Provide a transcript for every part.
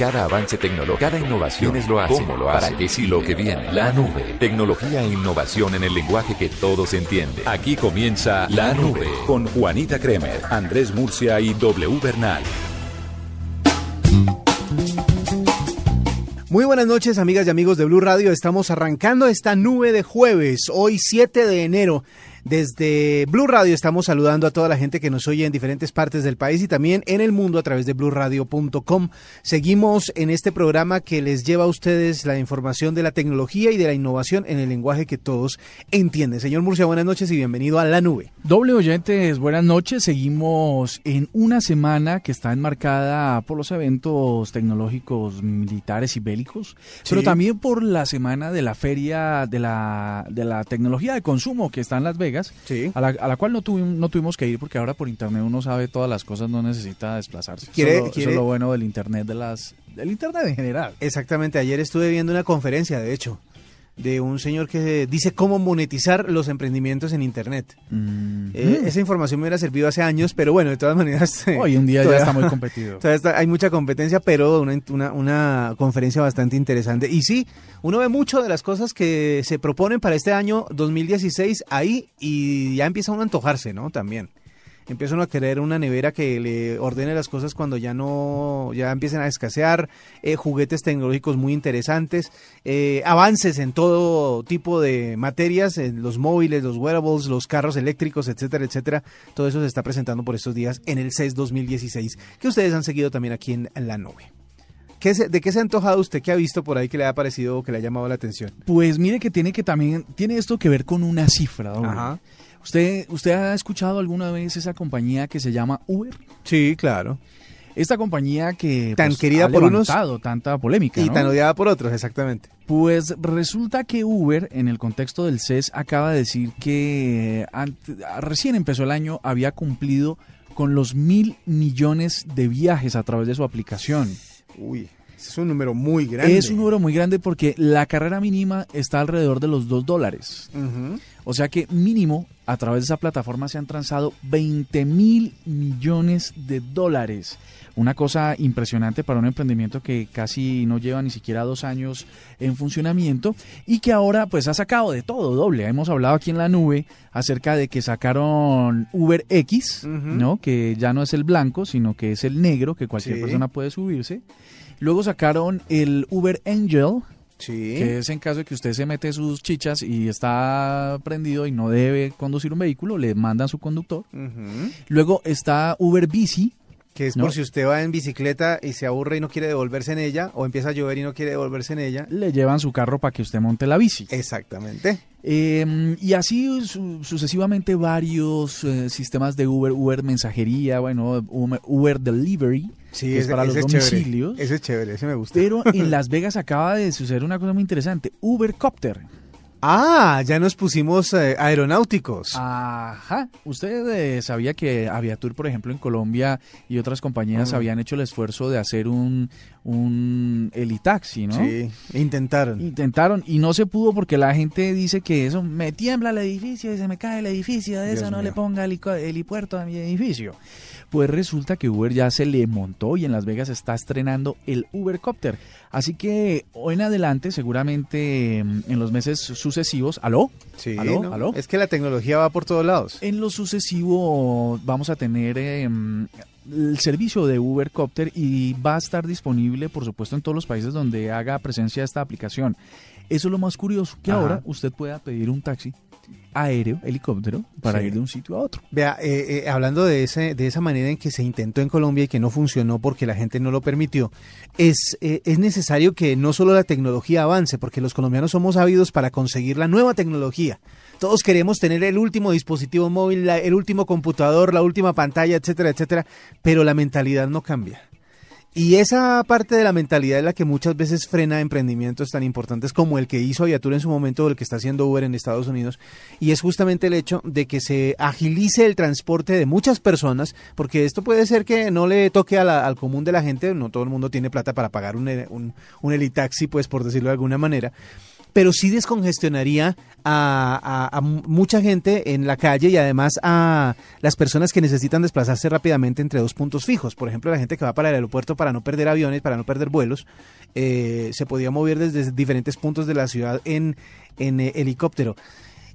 Cada avance tecnológico, cada innovación es lo hace, cómo lo hace, para qué sí lo que viene. La nube. Tecnología e innovación en el lenguaje que todos entienden. Aquí comienza La Nube con Juanita Kremer, Andrés Murcia y W Bernal. Muy buenas noches, amigas y amigos de Blue Radio. Estamos arrancando esta nube de jueves, hoy 7 de enero. Desde Blue Radio estamos saludando a toda la gente que nos oye en diferentes partes del país y también en el mundo a través de bluradio.com. Seguimos en este programa que les lleva a ustedes la información de la tecnología y de la innovación en el lenguaje que todos entienden. Señor Murcia, buenas noches y bienvenido a La Nube. Doble oyentes, buenas noches. Seguimos en una semana que está enmarcada por los eventos tecnológicos militares y bélicos, pero también por la semana de la feria de la, de la tecnología de consumo que está en Las Vegas a, la, cual no, tuvimos, no tuvimos que ir porque ahora por internet uno sabe todas las cosas, no necesita desplazarse. ¿Quiere, eso, es lo bueno del internet de las del internet en general. Exactamente, ayer estuve viendo una conferencia, de hecho, de un señor que dice cómo monetizar los emprendimientos en Internet. Mm. Eh, esa información me hubiera servido hace años, pero bueno, de todas maneras... Hoy en día ya está muy competido. hay mucha competencia, pero una, una, una, conferencia bastante interesante. Y sí, uno ve mucho de las cosas que se proponen para este año 2016 ahí y ya empieza uno a antojarse, ¿no? También empiezan a querer una nevera que le ordene las cosas cuando ya no, ya empiecen a escasear, eh, juguetes tecnológicos muy interesantes, eh, avances en todo tipo de materias, en los móviles, los wearables, los carros eléctricos, etcétera, etcétera. Todo eso se está presentando por estos días en el CES 2016, que ustedes han seguido también aquí en, la nube. ¿Qué ¿De qué se ha antojado usted? ¿Qué ha visto por ahí que le ha parecido o que le ha llamado la atención? Pues mire que tiene que también, tiene esto que ver con una cifra. Ajá. ¿Usted, ¿Usted ha escuchado alguna vez esa compañía que se llama Uber? Sí, claro. Esta compañía que tan pues, querida por unos tanta polémica y tan odiada por otros, exactamente. Pues resulta que Uber, en el contexto del CES, acaba de decir que recién empezó el año, había cumplido con los mil millones de viajes a través de su aplicación. Uy. Es un número muy grande. Es un número muy grande porque la carrera mínima está alrededor de los 2 dólares. O sea que mínimo a través de esa plataforma se han transado 20 mil millones de dólares. Una cosa impresionante para un emprendimiento que casi no lleva ni siquiera dos años en funcionamiento y que ahora pues ha sacado de todo doble. Hemos hablado aquí en la nube acerca de que sacaron Uber X, ¿no? Que ya no es el blanco, sino que es el negro, que cualquier persona puede subirse. Luego sacaron el Uber Angel, que es en caso de que usted se mete sus chichas y está prendido y no debe conducir un vehículo, le mandan su conductor. Luego está Uber Bici. Que es por si usted va en bicicleta y se aburre y no quiere devolverse en ella, o empieza a llover y no quiere devolverse en ella. Le llevan su carro para que usted monte la bici. Exactamente. Em, y así sucesivamente varios eh, sistemas de Uber, Uber mensajería, bueno, Uber Delivery, Sí, es para los domicilios. ese es chévere, ese me gusta. Pero en Las Vegas acaba de suceder una cosa muy interesante. Ubercopter. Ah, ya nos pusimos eh, aeronáuticos. Ajá. ¿Usted eh, sabía que Aviatur, por ejemplo, en Colombia y otras compañías habían hecho el esfuerzo de hacer un, un helitaxi, ¿no? Sí, intentaron. Intentaron y no se pudo porque la gente dice que eso me tiembla el edificio y se me cae el edificio, de eso no le ponga el helipuerto a mi edificio. Pues resulta que Uber ya se le montó y en Las Vegas está estrenando el Ubercopter. Así que hoy en adelante, seguramente mm, en los meses sucesivos, ¿aló? Sí, ¿Aló? es que la tecnología va por todos lados. En lo sucesivo vamos a tener em, el servicio de Ubercopter y va a estar disponible, por supuesto, en todos los países donde haga presencia esta aplicación. Eso es lo más curioso, que ahora usted pueda pedir un taxi aéreo, helicóptero, para ir de un sitio a otro. Vea, eh, eh, hablando de, ese, de esa manera en que se intentó en Colombia y que no funcionó porque la gente no lo permitió, es, eh, es necesario que no solo la tecnología avance, porque los colombianos somos ávidos para conseguir la nueva tecnología. Todos queremos tener el último dispositivo móvil, el último computador, la última pantalla, etcétera, etcétera, pero la mentalidad no cambia. Y esa parte de la mentalidad es la que muchas veces frena emprendimientos tan importantes como el que hizo Aviatur en su momento o el que está haciendo Uber en Estados Unidos. Y es justamente el hecho de que se agilice el transporte de muchas personas, porque esto puede ser que no le toque al común de la gente, no todo el mundo tiene plata para pagar un, un, un elitaxi, pues por decirlo de alguna manera pero sí descongestionaría a, mucha gente en la calle y además a las personas que necesitan desplazarse rápidamente entre dos puntos fijos. Por ejemplo, la gente que va para el aeropuerto para no perder aviones, para no perder vuelos, eh, se podía mover desde diferentes puntos de la ciudad en, en eh, helicóptero.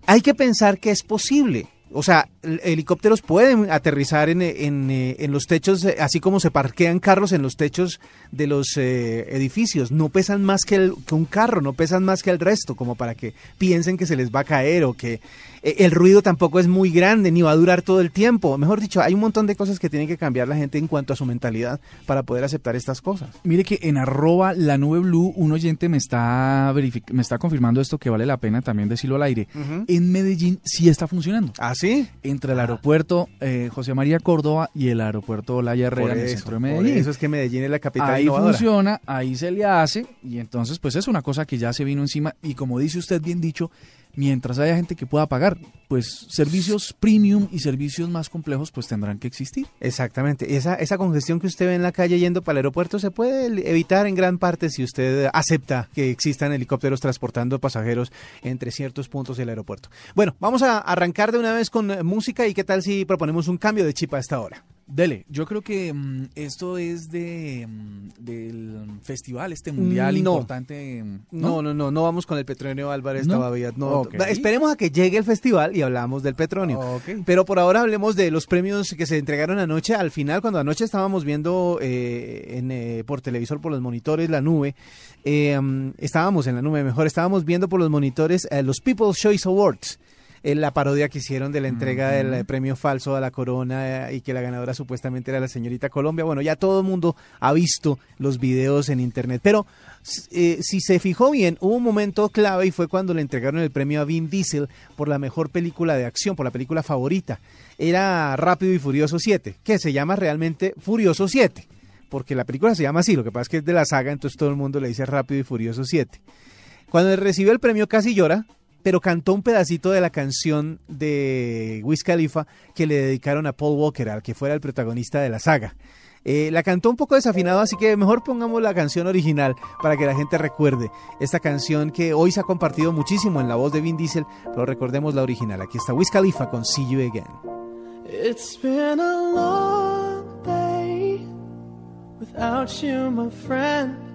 Hay que pensar que es posible o sea, helicópteros pueden aterrizar en, en, eh, en, los techos, eh, así como se parquean carros en los techos de los eh, edificios. No pesan más que, el, que un carro, no pesan más que el resto, como para que piensen que se les va a caer o que el ruido tampoco es muy grande ni va a durar todo el tiempo. Mejor dicho, hay un montón de cosas que tiene que cambiar la gente en cuanto a su mentalidad para poder aceptar estas cosas. Mire que en arroba la nube blue un oyente me está me está confirmando esto que vale la pena también decirlo al aire. En Medellín sí está funcionando. ¿Ah, sí? Entre el aeropuerto eh, José María Córdoba y el aeropuerto La Herrera en el centro de Medellín. eso es que Medellín es la capital Ahí funciona, ahí se le hace y entonces pues es una cosa que ya se vino encima y como dice usted bien dicho, mientras haya gente que pueda pagar, pues servicios premium y servicios más complejos pues tendrán que existir. Exactamente. Esa, esa congestión que usted ve en la calle yendo para el aeropuerto se puede evitar en gran parte si usted acepta que existan helicópteros transportando pasajeros entre ciertos puntos del aeropuerto. Bueno, vamos a arrancar de una vez con música y qué tal si proponemos un cambio de chip a esta hora. Dele, yo creo que mm, esto es de mm, del festival, este mundial importante. Mm, ¿no? ¿no? no, no, vamos con el Petronio Álvarez todavía. No, esperemos a que llegue el festival y hablamos del Petronio. Pero por ahora hablemos de los premios que se entregaron anoche. Al final, cuando anoche estábamos viendo eh, en, eh, por televisor, por los monitores, la nube, eh, estábamos en la nube, mejor, estábamos viendo por los monitores los People's Choice Awards la parodia que hicieron de la entrega del eh, premio falso a la corona eh, y que la ganadora supuestamente era la señorita Colombia. Bueno, ya todo el mundo ha visto los videos en internet, pero eh, si se fijó bien, hubo un momento clave y fue cuando le entregaron el premio a Vin Diesel por la mejor película de acción, por la película favorita. Era Rápido y Furioso 7, que se llama realmente Furioso 7 porque la película se llama así, lo que pasa es que es de la saga, entonces todo el mundo le dice Rápido y Furioso 7. Cuando recibió el premio casi llora, pero cantó un pedacito de la canción de Wiz Khalifa que le dedicaron a Paul Walker, al que fuera el protagonista de la saga. Eh, la cantó un poco desafinado, así que mejor pongamos la canción original para que la gente recuerde esta canción que hoy se ha compartido muchísimo en la voz de Vin Diesel, pero recordemos la original. Aquí está Wiz Khalifa con See You Again. It's been a long day without you, my friend.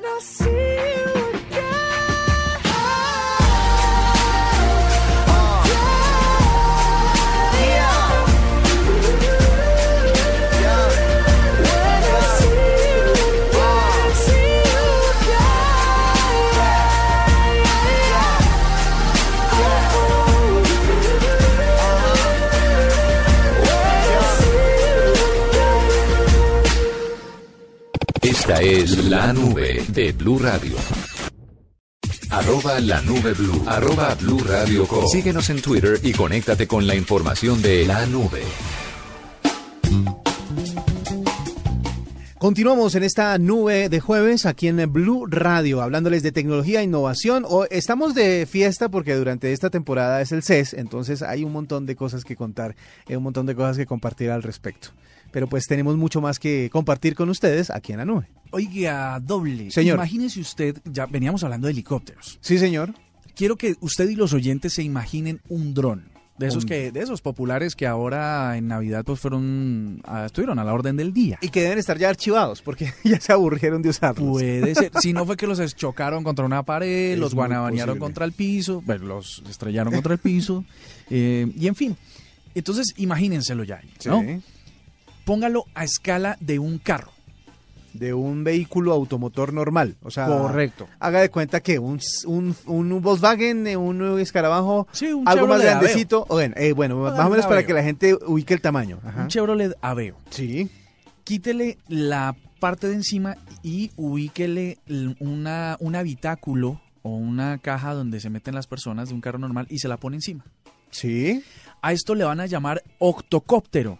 Esta es la nube de Blue Radio. Arroba la nube blue. Arroba blue radio com. Síguenos en Twitter y conéctate con la información de la nube. Continuamos en esta nube de jueves aquí en Blue Radio, hablándoles de tecnología e innovación. O- estamos de fiesta porque durante esta temporada es el CES, entonces hay un montón de cosas que contar, hay un montón de cosas que compartir al respecto. Pero pues tenemos mucho más que compartir con ustedes aquí en la nube. Oiga, doble. Señor. Imagínese usted, ya veníamos hablando de helicópteros. Sí, señor. Quiero que usted y los oyentes se imaginen un dron. De esos que, de esos populares que ahora en Navidad pues fueron, estuvieron a la orden del día. Y que deben estar ya archivados porque ya se aburrieron de usarlos. Puede ser. Si no fue que los chocaron contra una pared, Es los guanabanearon contra el piso, bueno, los estrellaron contra el piso, eh, y en fin. Entonces, imagínenselo ya, ¿no? Sí. Póngalo a escala de un carro. De un vehículo automotor normal. O sea, Correcto. haga de cuenta que un, un, un Volkswagen, eh, un escarabajo, Sí, un algo más grandecito. O bueno, eh, bueno, Ah, más o menos para que la gente ubique el tamaño. Ajá. Un Chevrolet Aveo. Sí. Quítele la parte de encima y ubíquele una, un habitáculo o una caja donde se meten las personas de un carro normal y se la pone encima. Sí. A esto le van a llamar octocóptero.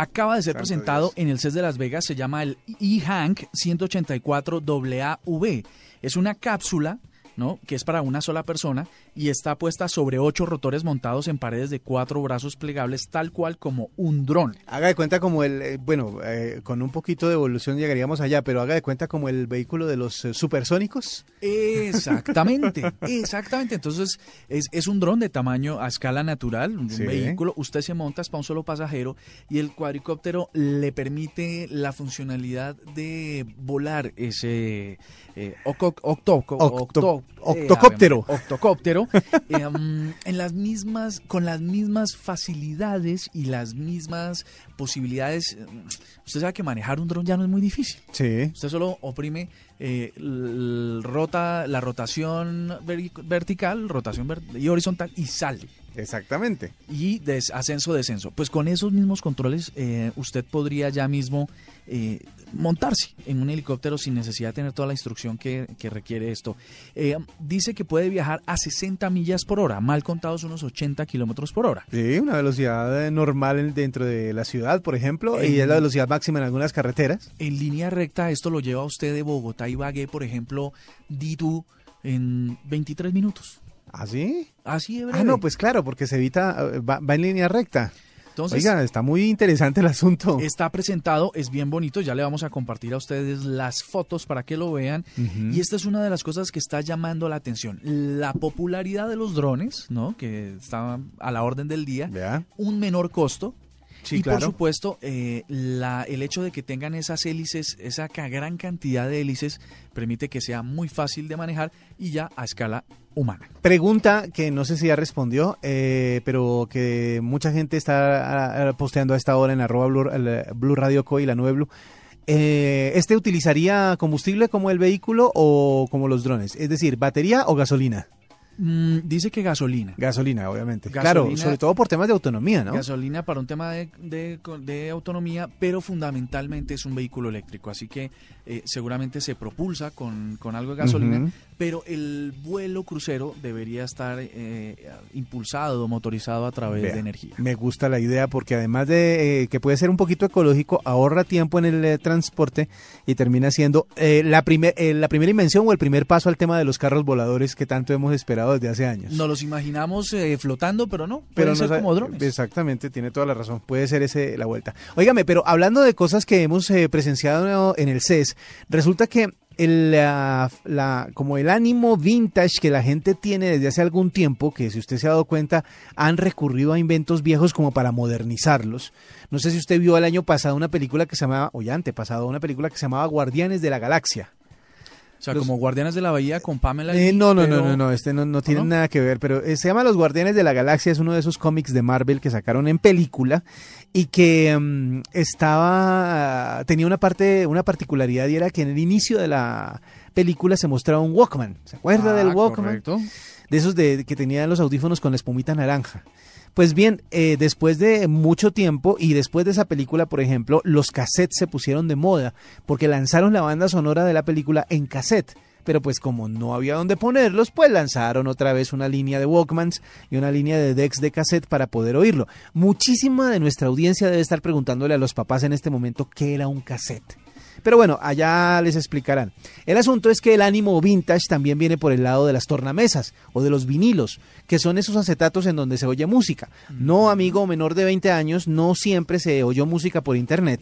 Acaba de ser Santo presentado Dios. en el CES de Las Vegas, se llama el E-Hank 184AV. Es una cápsula, ¿no? Que es para una sola persona y está puesta sobre ocho rotores montados en paredes de cuatro brazos plegables, tal cual como un dron. Haga de cuenta como el, eh, bueno, eh, con un poquito de evolución llegaríamos allá, pero haga de cuenta como el vehículo de los eh, supersónicos. Exactamente, exactamente. Entonces es, es un dron de tamaño a escala natural, un Sí. vehículo. Usted se monta es para un solo pasajero y el cuadricóptero le permite la funcionalidad de volar ese eh, oco- octo- Octo- octo- eh, octocóptero. Eh, um, en las mismas con las mismas facilidades y las mismas posibilidades. Usted sabe que manejar un dron ya no es muy difícil. Sí. Usted solo oprime eh, rota, la rotación vertical, rotación y horizontal y sale. Exactamente. Y des- ascenso, descenso. Pues con esos mismos controles eh, usted podría ya mismo eh, montarse en un helicóptero sin necesidad de tener toda la instrucción que, que requiere esto. Eh, dice que puede viajar a 60 millas por hora, mal contados unos 80 kilómetros por hora. Sí, una velocidad eh, normal en- dentro de la ciudad, por ejemplo, y es la velocidad máxima en algunas carreteras. En línea recta, esto lo lleva a usted de Bogotá y Ibagué, por ejemplo, Ditu, en 23 minutos. ¿Ah, sí? Así de Ah, breve. no, pues claro, porque se evita, eh, va, va en línea recta. Entonces, Oiga, está muy interesante el asunto. está presentado, es bien bonito, ya le vamos a compartir a ustedes las fotos para que lo vean. Y esta es una de las cosas que está llamando la atención. La popularidad de los drones, ¿no? Que está a la orden del día. Un menor costo. Sí, y claro. por supuesto, eh, la, el hecho de que tengan esas hélices, esa gran cantidad de hélices, permite que sea muy fácil de manejar y ya a escala humana. Pregunta que no sé si ya respondió, eh, pero que mucha gente está ah, posteando a esta hora en arroba Blue, Blue Radio Co y la nube Blue. Eh, ¿Este utilizaría combustible como el vehículo o como los drones? Es decir, batería o gasolina. Mm, dice que gasolina. Gasolina, obviamente. Gasolina- claro, sobre todo por temas de autonomía, ¿no? Gasolina para un tema de, de- de autonomía, pero fundamentalmente es un vehículo eléctrico, así que eh, seguramente se propulsa con, con algo de gasolina. Pero el vuelo crucero debería estar eh, impulsado, motorizado a través Vea, de energía. Me gusta la idea porque además de eh, que puede ser un poquito ecológico, ahorra tiempo en el eh, transporte y termina siendo eh, la, primer- la primera invención o el primer paso al tema de los carros voladores que tanto hemos esperado desde hace años. Nos los imaginamos eh, flotando, pero no, pero pueden no ser como drones. Exactamente, tiene toda la razón. Puede ser ese la vuelta. Óigame, pero hablando de cosas que hemos eh, presenciado en el CES, resulta que el, la, la- como el ánimo vintage que la gente tiene desde hace algún tiempo, que si usted se ha dado cuenta, han recurrido a inventos viejos como para modernizarlos. No sé si usted vio el año pasado una película que se llamaba, o ya una película que se llamaba Guardianes de la Galaxia. O sea, los- como Guardianes de la Bahía con Pamela. Eh, no, no, pero- no, no, no, este no, no tiene no? nada que ver, pero eh, se llama Los Guardianes de la Galaxia, es uno de esos cómics de Marvel que sacaron en película y que mm, estaba, tenía una parte, una particularidad y era que en el inicio de la película se mostraba un Walkman, ¿se acuerda Ah, del Walkman? correcto. de esos de que tenían los audífonos con la espumita naranja. Pues bien, eh, después de mucho tiempo y después de esa película, por ejemplo, los cassettes se pusieron de moda porque lanzaron la banda sonora de la película en cassette. Pero pues como no había dónde ponerlos, pues lanzaron otra vez una línea de Walkmans y una línea de decks de cassette para poder oírlo. Muchísima de nuestra audiencia debe estar preguntándole a los papás en este momento qué era un cassette. Pero bueno, allá les explicarán. El asunto es que el ánimo vintage también viene por el lado de las tornamesas o de los vinilos, que son esos acetatos en donde se oye música. No, amigo menor de 20 años, no siempre se oyó música por internet.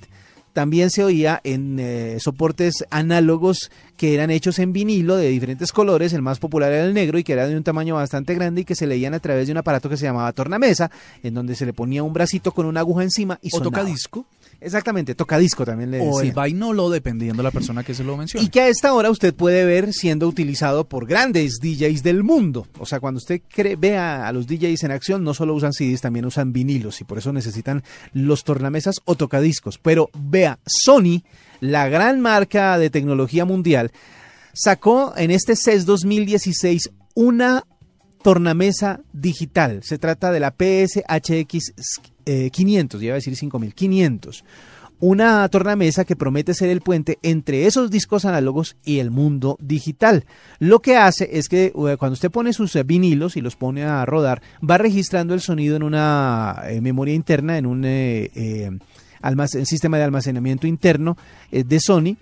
También se oía en eh, soportes análogos que eran hechos en vinilo de diferentes colores. El más popular era el negro y que era de un tamaño bastante grande y que se leían a través de un aparato que se llamaba tornamesa, en donde se le ponía un bracito con una aguja encima y O toca sonaba. disco, Exactamente, tocadisco también le o el decían. vainolo, dependiendo de la persona que se lo mencione. Y que a esta hora usted puede ver siendo utilizado por grandes DJs del mundo. O sea, cuando usted cree, vea a los DJs en acción, no solo usan CDs, también usan vinilos y por eso necesitan los tornamesas o tocadiscos. Pero vea, Sony, la gran marca de tecnología mundial, sacó en este CES 2016 una tornamesa digital. Se trata de la PSHX eh, 500, ya iba a decir 5500 una tornamesa que promete ser el puente entre esos discos análogos y el mundo digital. Lo que hace es que eh, cuando usted pone sus eh, vinilos y los pone a rodar, va registrando el sonido en una eh, memoria interna, en un sistema de almacenamiento interno de Sony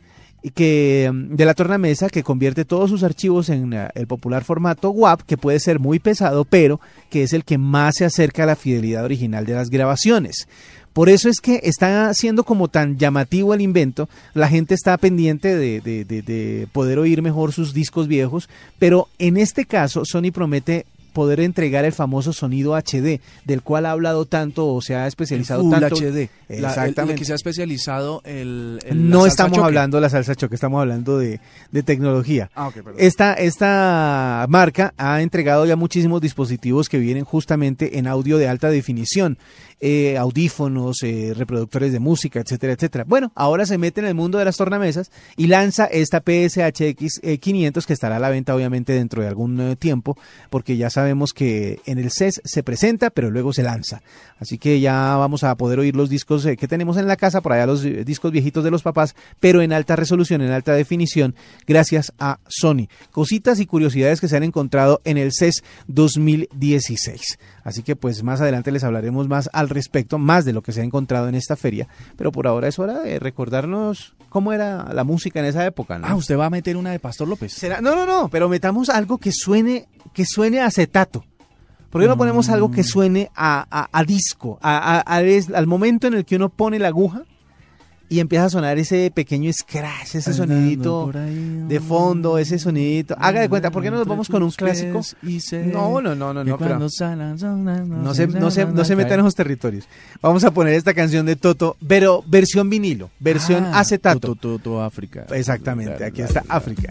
y que mm, de la tornamesa que convierte todos sus archivos en eh, el popular formato WAV que puede ser muy pesado pero que es el que más se acerca a la fidelidad original de las grabaciones. Por eso es que está siendo como tan llamativo el invento, la gente está pendiente de- de poder oír mejor sus discos viejos, pero en este caso Sony promete poder entregar el famoso sonido HD, del cual ha hablado tanto o se ha especializado Full tanto. HD. La- el- Exactamente. el que se ha especializado el, el- no estamos choque. hablando de la salsa choque, estamos hablando de, de tecnología. Ah, ok, perdón. Esta, esta marca ha entregado ya muchísimos dispositivos que vienen justamente en audio de alta definición, eh, audífonos, eh, reproductores de música, etcétera, etcétera. Bueno, ahora se mete en el mundo de las tornamesas y lanza esta PSHX eh, 500 que estará a la venta obviamente dentro de algún eh, tiempo, porque ya sabemos que en el CES se presenta, pero luego se lanza. Así que ya vamos a poder oír los discos eh, que tenemos en la casa, por allá los eh, discos viejitos de los papás, pero en alta resolución, en alta definición, gracias a Sony. Cositas y curiosidades que se han encontrado en el CES 2016. Así que pues más adelante les hablaremos más al respecto, más de lo que se ha encontrado en esta feria, pero por ahora es hora de recordarnos cómo era la música en esa época, ¿no? Ah, usted va a meter una de Pastor López. ¿Será? No, no, no, pero metamos algo que suene, que suene a acetato. ¿Por qué no ponemos algo que suene a, a- a disco? A- al momento en el que uno pone la aguja y empieza a sonar ese pequeño scratch, ese sonidito de fondo, ese sonidito. Haga de cuenta, ¿por qué no nos vamos con un clásico? No, no, no, no, no, pero no se, no se, no se metan en esos territorios. Vamos a poner esta canción de Toto, pero versión vinilo, versión Ah, acetato. Toto, Toto, África. Exactamente, aquí está África.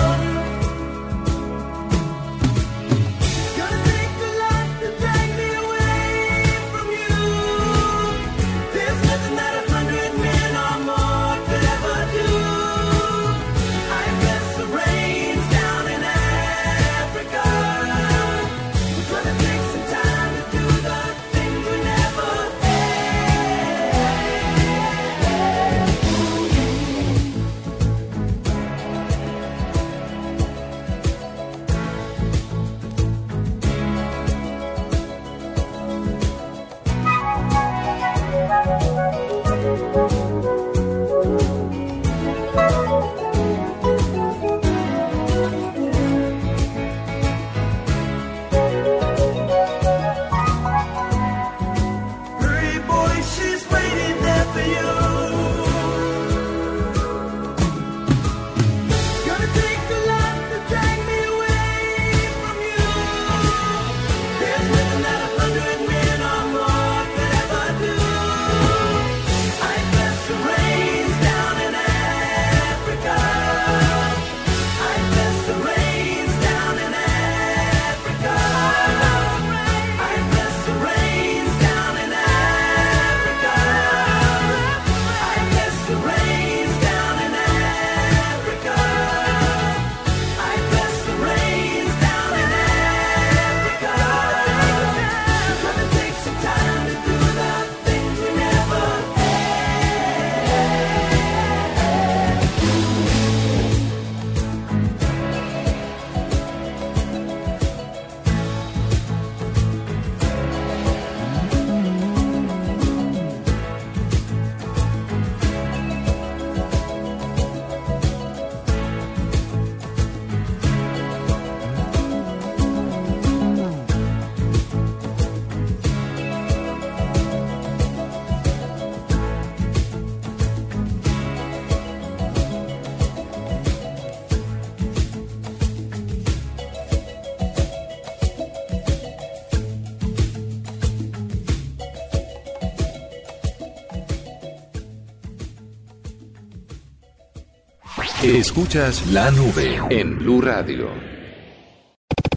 Escuchas la nube en Blue Radio.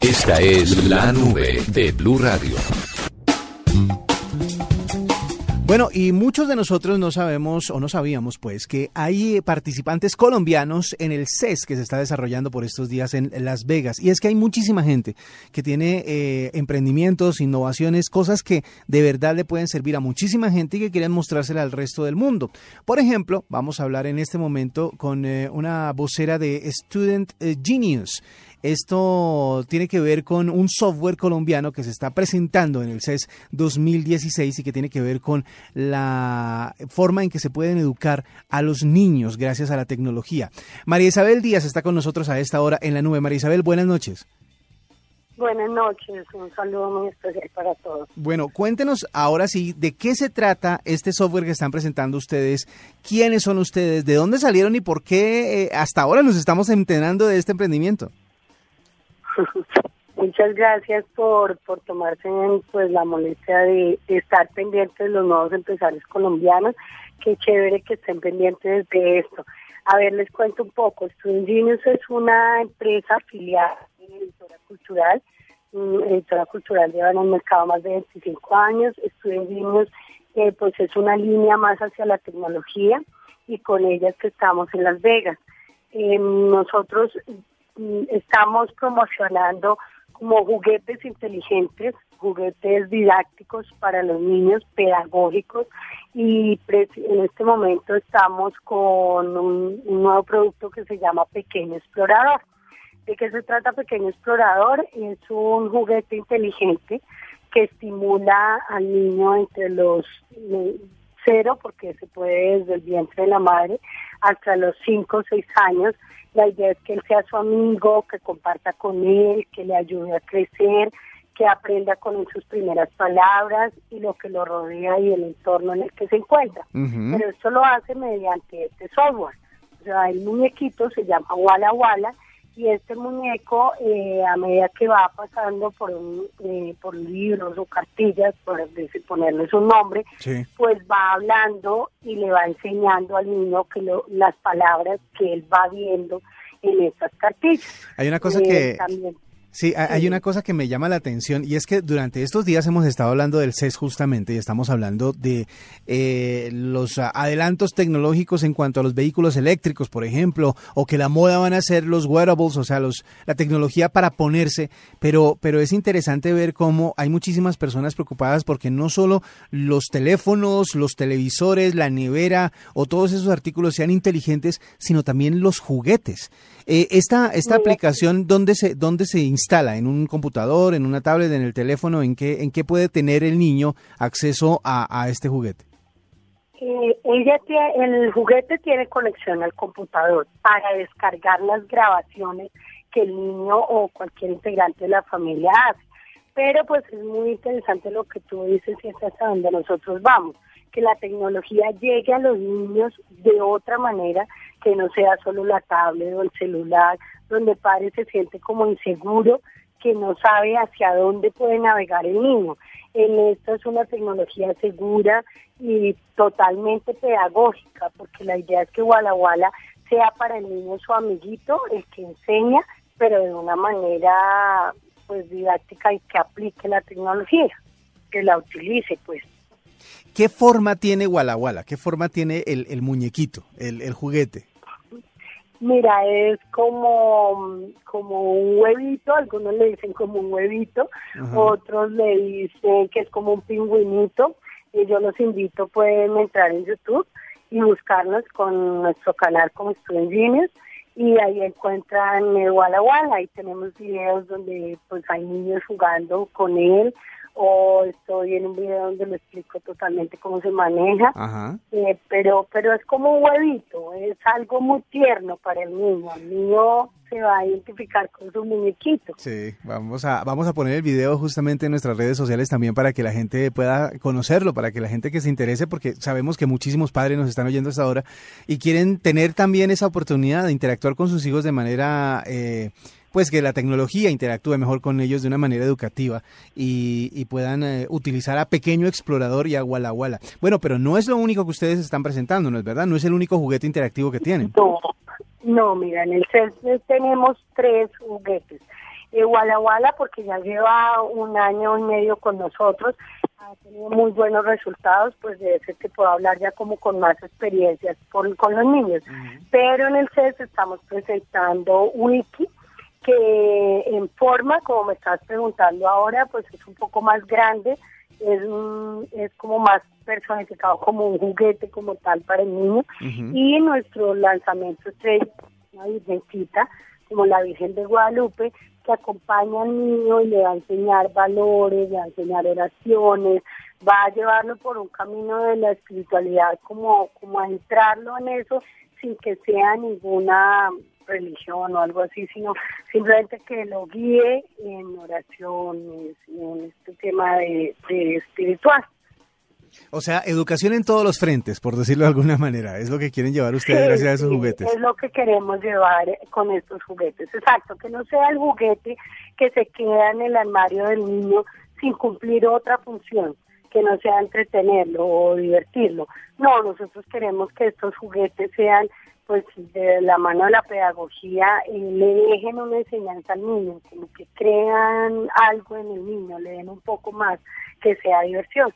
Esta es la nube de Blue Radio. Bueno, y muchos de nosotros no sabemos o no sabíamos pues que hay participantes colombianos en el CES que se está desarrollando por estos días en Las Vegas. Y es que hay muchísima gente que tiene eh, emprendimientos, innovaciones, cosas que de verdad le pueden servir a muchísima gente y que quieren mostrársela al resto del mundo. Por ejemplo, vamos a hablar en este momento con eh, una vocera de Student eh, Genius. Esto tiene que ver con un software colombiano que se está presentando en el CES 2016 y que tiene que ver con la forma en que se pueden educar a los niños gracias a la tecnología. María Isabel Díaz está con nosotros a esta hora en la nube. María Isabel, buenas noches. Buenas noches, un saludo muy especial para todos. Bueno, cuéntenos ahora sí de qué se trata este software que están presentando ustedes, quiénes son ustedes, de dónde salieron y por qué eh, hasta ahora nos estamos enterando de este emprendimiento. Muchas gracias por, por tomarse pues la molestia de, estar pendientes de los nuevos empresarios colombianos. Qué chévere que estén pendientes de esto. A ver, les cuento un poco. Student es una empresa afiliada en editora cultural. Editora cultural lleva en el mercado más de 25 años. Student eh, pues es una línea más hacia la tecnología y con ella es que estamos en Las Vegas. Eh, nosotros mm, estamos promocionando como juguetes inteligentes, juguetes didácticos para los niños, pedagógicos, y en este momento estamos con un, nuevo producto que se llama Pequeño Explorador. ¿De qué se trata Pequeño Explorador? Es un juguete inteligente que estimula al niño entre los cero, porque se puede desde el vientre de la madre, hasta los cinco o seis años, la idea es que él sea su amigo, que comparta con él, que le ayude a crecer, que aprenda con sus primeras palabras y lo que lo rodea y el entorno en el que se encuentra. Pero esto lo hace mediante este software. O sea, el muñequito se llama Walla Walla y este muñeco eh, a medida que va pasando por eh, por libros o cartillas por ponerle su nombre pues va hablando y le va enseñando al niño que las palabras que él va viendo en estas cartillas. Hay una cosa que eh, Sí, hay una cosa que me llama la atención y es que durante estos días hemos estado hablando del CES justamente y estamos hablando de eh, los adelantos tecnológicos en cuanto a los vehículos eléctricos, por ejemplo, o que la moda van a ser los wearables, o sea, los, la tecnología para ponerse, pero, pero es interesante ver cómo hay muchísimas personas preocupadas porque no solo los teléfonos, los televisores, la nevera o todos esos artículos sean inteligentes, sino también los juguetes. Eh, esta esta aplicación, ¿dónde se, ¿dónde se instala? ¿En un computador, en una tablet, en el teléfono? ¿En qué, en qué puede tener el niño acceso a, este juguete? Eh, ella el juguete tiene conexión al computador para descargar las grabaciones que el niño o cualquier integrante de la familia hace. Pero pues es muy interesante lo que tú dices y es hasta donde nosotros vamos, que la tecnología llegue a los niños de otra manera que no sea solo la tablet o el celular, donde el padre se siente como inseguro, que no sabe hacia dónde puede navegar el niño. En esto es una tecnología segura y totalmente pedagógica, porque la idea es que Walla Walla sea para el niño su amiguito, el que enseña, pero de una manera pues didáctica y que aplique la tecnología, que la utilice pues. ¿Qué forma tiene Walla Walla? ¿Qué forma tiene el, el muñequito, el, el juguete? Mira, es como, como un huevito, algunos le dicen como un huevito, otros le dicen que es como un pingüinito. Y yo los invito, pueden entrar en YouTube y buscarnos con nuestro canal como Student Genius y ahí encuentran el Walla Walla. Ahí tenemos videos donde pues hay niños jugando con él o estoy en un video donde lo explico totalmente cómo se maneja, eh, pero pero es como un huevito, es algo muy tierno para el niño, el niño se va a identificar con su muñequito. Sí, vamos a vamos a poner el video justamente en nuestras redes sociales también para que la gente pueda conocerlo, para que la gente que se interese, porque sabemos que muchísimos padres nos están oyendo hasta ahora y quieren tener también esa oportunidad de interactuar con sus hijos de manera eh, pues que la tecnología interactúe mejor con ellos de una manera educativa y, puedan eh, utilizar a Pequeño Explorador y a Walla Walla. Bueno, pero no es lo único que ustedes están presentando, ¿no es verdad? No es el único juguete interactivo que tienen. No, no mira, en el CES tenemos tres juguetes. Eh, Walla Walla, porque ya lleva un año y medio con nosotros, ha tenido muy buenos resultados, pues de ese te puedo hablar ya como con más experiencias con los niños. Pero en el CES estamos presentando Wiki, que en forma, como me estás preguntando ahora, pues es un poco más grande, es, es como más personificado como un juguete como tal para el niño. Y nuestro lanzamiento es una virgencita, como la Virgen de Guadalupe, que acompaña al niño y le va a enseñar valores, le va a enseñar oraciones, va a llevarlo por un camino de la espiritualidad, como, como a entrarlo en eso sin que sea ninguna religión o algo así, sino simplemente que lo guíe en oraciones, en este tema de, de espiritual. O sea, educación en todos los frentes, por decirlo de alguna manera. Es lo que quieren llevar ustedes gracias a esos juguetes. Es lo que queremos llevar con estos juguetes. Exacto, que no sea el juguete que se queda en el armario del niño sin cumplir otra función, que no sea entretenerlo o divertirlo. No, nosotros queremos que estos juguetes sean pues de la mano de la pedagogía y le dejen una enseñanza al niño, como que crean algo en el niño, le den un poco más, que sea diversión.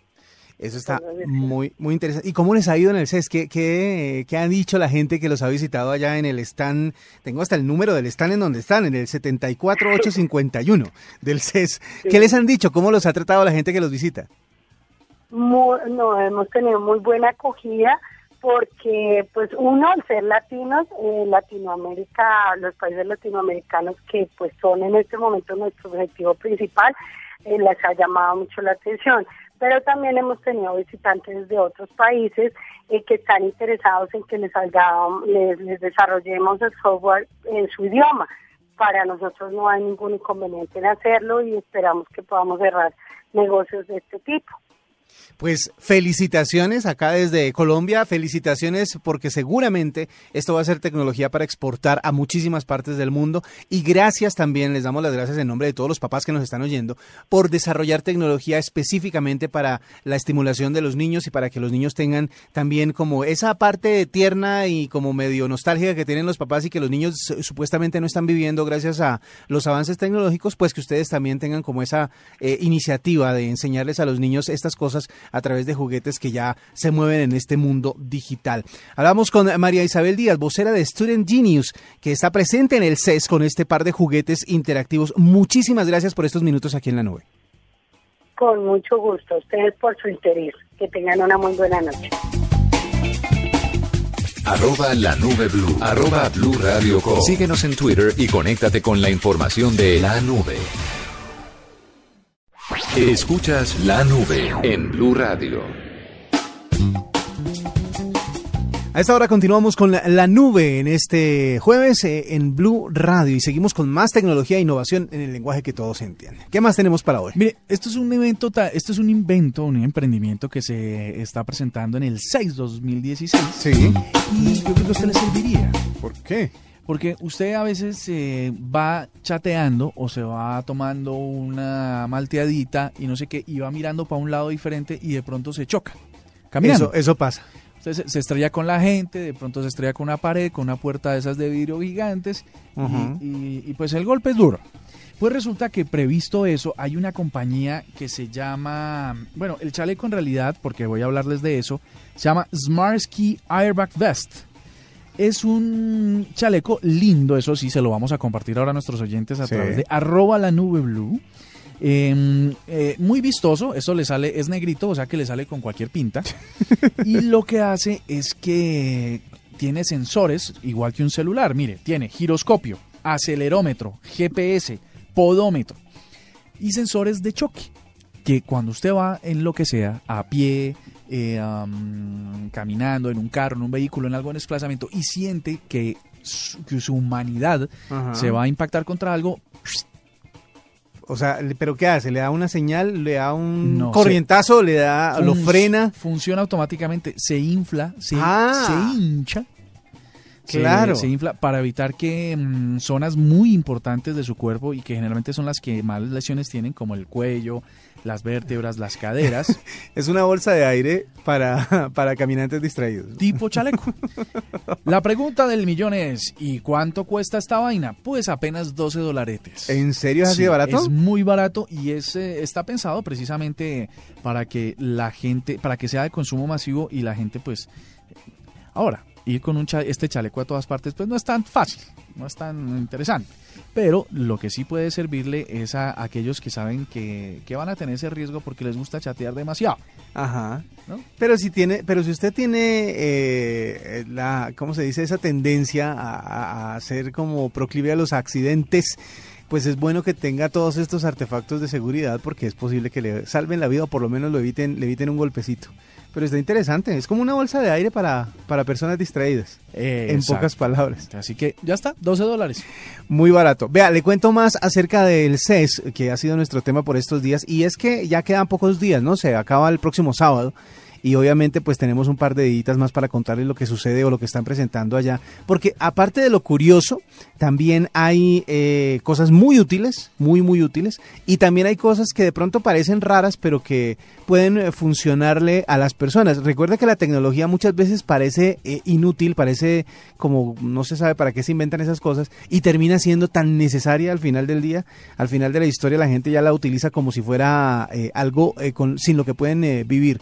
Eso está muy muy interesante. ¿Y cómo les ha ido en el CES? ¿Qué, qué, qué han dicho la gente que los ha visitado allá en el stand? Tengo hasta el número del stand en donde están, en el 74851 del CES. ¿Qué les han dicho? ¿Cómo los ha tratado la gente que los visita? no, hemos tenido muy buena acogida porque, pues, uno, al ser latinos, eh, Latinoamérica, los países latinoamericanos que, pues, son en este momento nuestro objetivo principal, eh, les ha llamado mucho la atención pero también hemos tenido visitantes de otros países eh, que están interesados en que les, les, les desarrollemos el software en su idioma. Para nosotros no hay ningún inconveniente en hacerlo y esperamos que podamos cerrar negocios de este tipo. Pues felicitaciones acá desde Colombia, felicitaciones porque seguramente esto va a ser tecnología para exportar a muchísimas partes del mundo. Y gracias también, les damos las gracias en nombre de todos los papás que nos están oyendo por desarrollar tecnología específicamente para la estimulación de los niños y para que los niños tengan también como esa parte tierna y como medio nostálgica que tienen los papás y que los niños supuestamente no están viviendo gracias a los avances tecnológicos, pues que ustedes también tengan como esa eh, iniciativa de enseñarles a los niños estas cosas a través de juguetes que ya se mueven en este mundo digital. Hablamos con María Isabel Díaz, vocera de Student Genius, que está presente en el CES con este par de juguetes interactivos. Muchísimas gracias por estos minutos aquí en la nube. Con mucho gusto, ustedes por su interés. Que tengan una muy buena noche. Arroba la nube blue. Arroba blue radio Síguenos en Twitter y conéctate con la información de la nube. Escuchas la nube en Blue Radio. A esta hora continuamos con la, nube en este jueves eh, en Blue Radio y seguimos con más tecnología e innovación en el lenguaje que todos entienden. ¿Qué más tenemos para hoy? Mire, esto es un evento, esto es un invento, un emprendimiento que se está presentando en el 6 2016. Sí. Y yo creo que a usted le serviría. ¿Por qué? Porque usted a veces se va chateando o se va tomando una malteadita y no sé qué, y va mirando para un lado diferente y de pronto se choca. Caminando. Eso, eso pasa. Usted se, estrella con la gente, de pronto se estrella con una pared, con una puerta de esas de vidrio gigantes, y, pues el golpe es duro. Pues resulta que previsto eso, hay una compañía que se llama, bueno, el chaleco en realidad, porque voy a hablarles de eso, se llama Smart Ski Airbag Vest. Es un chaleco lindo, eso sí, se lo vamos a compartir ahora a nuestros oyentes a través de arroba la nube blue. Em, eh, muy vistoso, eso le sale, es negrito, o sea que le sale con cualquier pinta. y lo que hace es que tiene sensores, igual que un celular. Mire, tiene giroscopio, acelerómetro, GPS, podómetro y sensores de choque. Que cuando usted va en lo que sea, a pie, eh, caminando en un carro, en un vehículo, en algo en desplazamiento y siente que su, humanidad se va a impactar contra algo. O sea, ¿pero qué hace? ¿Le da una señal? ¿Le da un corrientazo? ¿Le da, lo frena? Funciona automáticamente, se infla, se, ah. hincha. Claro. Se, infla para evitar que mm, zonas muy importantes de su cuerpo y que generalmente son las que más lesiones tienen, como el cuello, las vértebras, las caderas. es una bolsa de aire para, para caminantes distraídos. Tipo chaleco. La pregunta del millón es, ¿y cuánto cuesta esta vaina? Pues apenas 12 dolaretes. ¿En serio es así de barato? Es muy barato y es, eh, está pensado precisamente para que la gente, para que sea de consumo masivo y la gente pues... Ahora, ir con un este chaleco a todas partes pues no es tan fácil, no es tan interesante. Pero lo que sí puede servirle es a aquellos que saben que, van a tener ese riesgo porque les gusta chatear demasiado. Ajá. Pero si tiene, pero si usted tiene eh, la, ¿cómo se dice? Esa tendencia a, a ser como proclive a los accidentes, pues es bueno que tenga todos estos artefactos de seguridad porque es posible que le salven la vida o por lo menos lo eviten, le eviten un golpecito. Pero está interesante, es como una bolsa de aire para, para personas distraídas, Eh, en exacto. pocas palabras. Así que ya está, 12 dólares. Muy barato. Vea, le cuento más acerca del CES, que ha sido nuestro tema por estos días, y es que ya quedan pocos días, ¿no? Se acaba el próximo sábado. Y obviamente pues tenemos un par de deditas más para contarles lo que sucede o lo que están presentando allá. Porque aparte de lo curioso, también hay eh, cosas muy útiles, muy muy útiles. Y también hay cosas que de pronto parecen raras, pero que pueden eh, funcionarle a las personas. Recuerda que la tecnología muchas veces parece eh, inútil, parece como no se sabe para qué se inventan esas cosas y termina siendo tan necesaria al final del día. Al final de la historia la gente ya la utiliza como si fuera eh, algo eh, con, sin lo que pueden eh, vivir.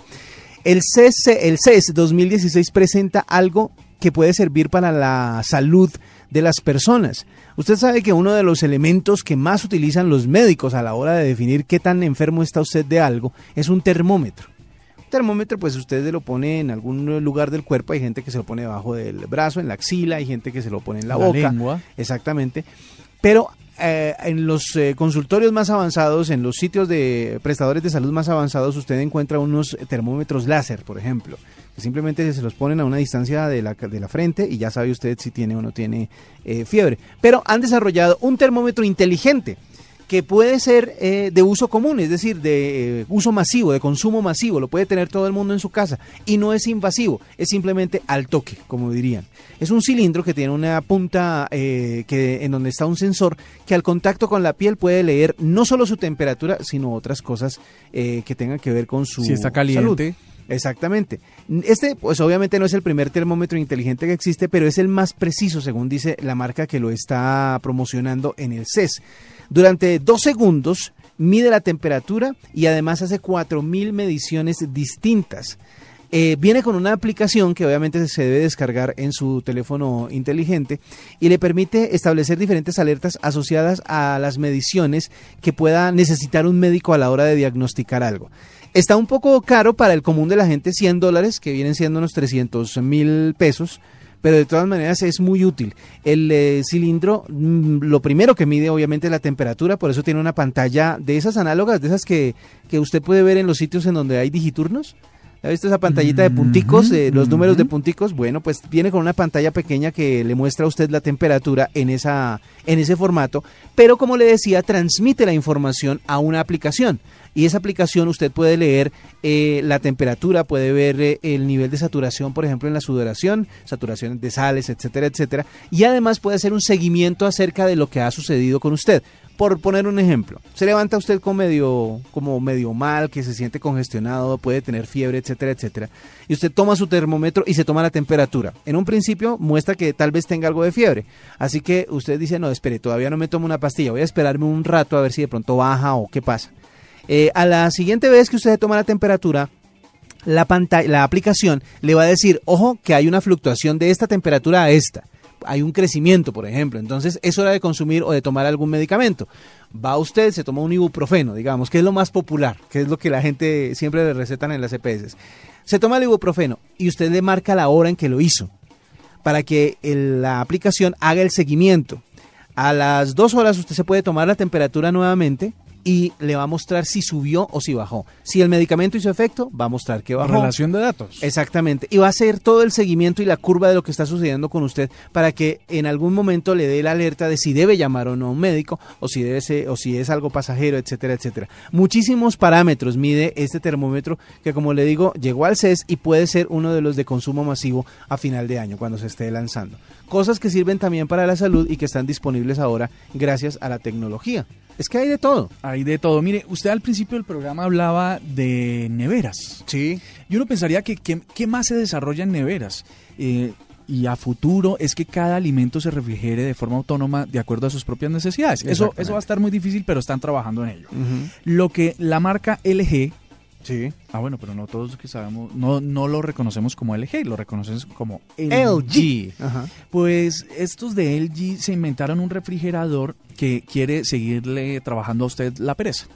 El CES, el CES 2016 presenta algo que puede servir para la salud de las personas. Usted sabe que uno de los elementos que más utilizan los médicos a la hora de definir qué tan enfermo está usted de algo es un termómetro. Un termómetro, pues usted lo pone en algún lugar del cuerpo. Hay gente que se lo pone debajo del brazo, en la axila, hay gente que se lo pone en la, La boca. lengua. Exactamente. Pero eh, en los eh, consultorios más avanzados, en los sitios de prestadores de salud más avanzados, usted encuentra unos termómetros láser, por ejemplo, que simplemente se los ponen a una distancia de la, de la frente y ya sabe usted si tiene o no tiene eh, fiebre. Pero han desarrollado un termómetro inteligente que puede ser eh, de uso común, es decir, de eh, uso masivo, de consumo masivo, lo puede tener todo el mundo en su casa y no es invasivo, es simplemente al toque, como dirían. Es un cilindro que tiene una punta eh, que en donde está un sensor que al contacto con la piel puede leer no solo su temperatura, sino otras cosas eh, que tengan que ver con su Si está salud. caliente. Exactamente. Este, pues obviamente no es el primer termómetro inteligente que existe, pero es el más preciso, según dice la marca que lo está promocionando en el CES. Durante dos segundos mide la temperatura y además hace 4.000 mediciones distintas. Eh, viene con una aplicación que obviamente se debe descargar en su teléfono inteligente y le permite establecer diferentes alertas asociadas a las mediciones que pueda necesitar un médico a la hora de diagnosticar algo. Está un poco caro para el común de la gente, 100 dólares, que vienen siendo unos 300 mil pesos, pero de todas maneras es muy útil. El eh, cilindro, mm, lo primero que mide obviamente es la temperatura, por eso tiene una pantalla de esas análogas, de esas que, que usted puede ver en los sitios en donde hay digiturnos. ¿Ha visto esa pantallita de punticos, eh, los números de punticos? Bueno, pues viene con una pantalla pequeña que le muestra a usted la temperatura en, esa, en ese formato, pero como le decía, transmite la información a una aplicación. Y esa aplicación usted puede leer eh, la temperatura, puede ver eh, el nivel de saturación, por ejemplo, en la sudoración, saturación de sales, etcétera, etcétera. Y además puede hacer un seguimiento acerca de lo que ha sucedido con usted. Por poner un ejemplo, se levanta usted con medio, como medio mal, que se siente congestionado, puede tener fiebre, etcétera, etcétera. Y usted toma su termómetro y se toma la temperatura. En un principio muestra que tal vez tenga algo de fiebre. Así que usted dice, no, espere, todavía no me tomo una pastilla, voy a esperarme un rato a ver si de pronto baja o qué pasa. Eh, a la siguiente vez que usted toma la temperatura, la, la aplicación le va a decir, ojo, que hay una fluctuación de esta temperatura a esta. Hay un crecimiento, por ejemplo. Entonces es hora de consumir o de tomar algún medicamento. Va usted, se toma un ibuprofeno, digamos, que es lo más popular, que es lo que la gente siempre le recetan en las EPS. Se toma el ibuprofeno y usted le marca la hora en que lo hizo para que la aplicación haga el seguimiento. A las dos horas usted se puede tomar la temperatura nuevamente y le va a mostrar si subió o si bajó. Si el medicamento hizo efecto, va a mostrar que bajó. Relación de datos. Exactamente. Y va a hacer todo el seguimiento y la curva de lo que está sucediendo con usted para que en algún momento le dé la alerta de si debe llamar o no a un médico o si debe ser, o si es algo pasajero, etcétera, etcétera. Muchísimos parámetros mide este termómetro que como le digo, llegó al CES y puede ser uno de los de consumo masivo a final de año cuando se esté lanzando. Cosas que sirven también para la salud y que están disponibles ahora gracias a la tecnología. Es que hay de todo. Hay de todo. Mire, usted al principio del programa hablaba de neveras. Sí. Y uno pensaría que qué más se desarrolla en neveras. Eh, y a futuro es que cada alimento se refrigere de forma autónoma de acuerdo a sus propias necesidades. Eso, eso va a estar muy difícil, pero están trabajando en ello. Lo que la marca LG, Sí. ah bueno, pero no todos que sabemos, no, no lo reconocemos como LG, lo reconocemos como LG. Ajá. Pues estos de LG se inventaron un refrigerador que quiere seguirle trabajando a usted la pereza.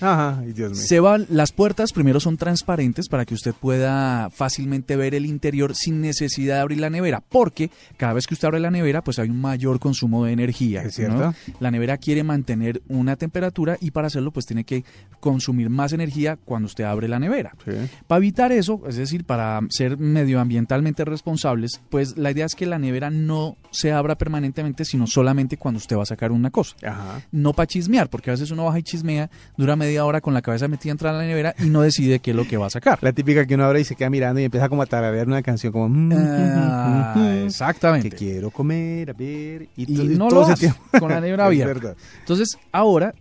Ajá, ay, Dios mío. Se van, las puertas primero son transparentes para que usted pueda fácilmente ver el interior sin necesidad de abrir la nevera, porque cada vez que usted abre la nevera, pues hay un mayor consumo de energía. Es cierto. ¿no? La nevera quiere mantener una temperatura y para hacerlo, pues tiene que consumir más energía cuando usted abre la nevera. Sí. Para evitar eso, es decir, para ser medioambientalmente responsables, pues la idea es que la nevera no se abra permanentemente, sino solamente cuando usted va a sacar una cosa. Ajá. No para chismear, porque a veces uno baja y chismea, dura media hora con la cabeza metida entre la nevera y no decide qué es lo que va a sacar. La típica que uno abre y se queda mirando y empieza como a tararear una canción como... mm, Ah, mm, mm, mm, exactamente. Que quiero comer, a ver... Y to- no todo lo hace con la nevera abierta. Entonces, ahora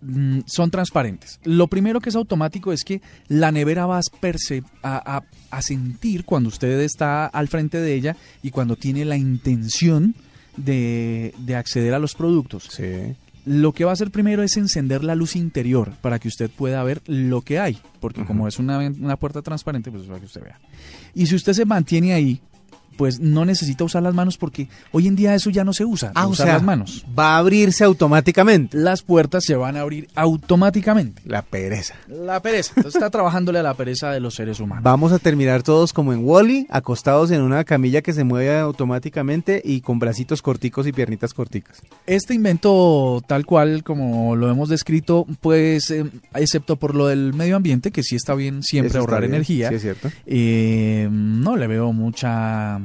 son transparentes. Lo primero que es automático es que la nevera va a, perce- a- a- a sentir cuando usted está al frente de ella y cuando tiene la intención de, de acceder a los productos. Sí. Lo que va a hacer primero es encender la luz interior para que usted pueda ver lo que hay, porque como es una, una puerta transparente, pues es para que usted vea. Y si usted se mantiene ahí, pues no necesita usar las manos porque hoy en día eso ya no se usa, Ah, o usar sea, las manos. va a abrirse automáticamente. Las puertas se van a abrir automáticamente. La pereza. La pereza. Entonces está trabajándole a la pereza de los seres humanos. Vamos a terminar todos como en Wally, acostados en una camilla que se mueve automáticamente y con bracitos corticos y piernitas corticas. Este invento, tal cual como lo hemos descrito, pues, eh, excepto por lo del medio ambiente, que sí está bien siempre Eso ahorrar bien, energía, Sí, es cierto. eh, no le veo mucha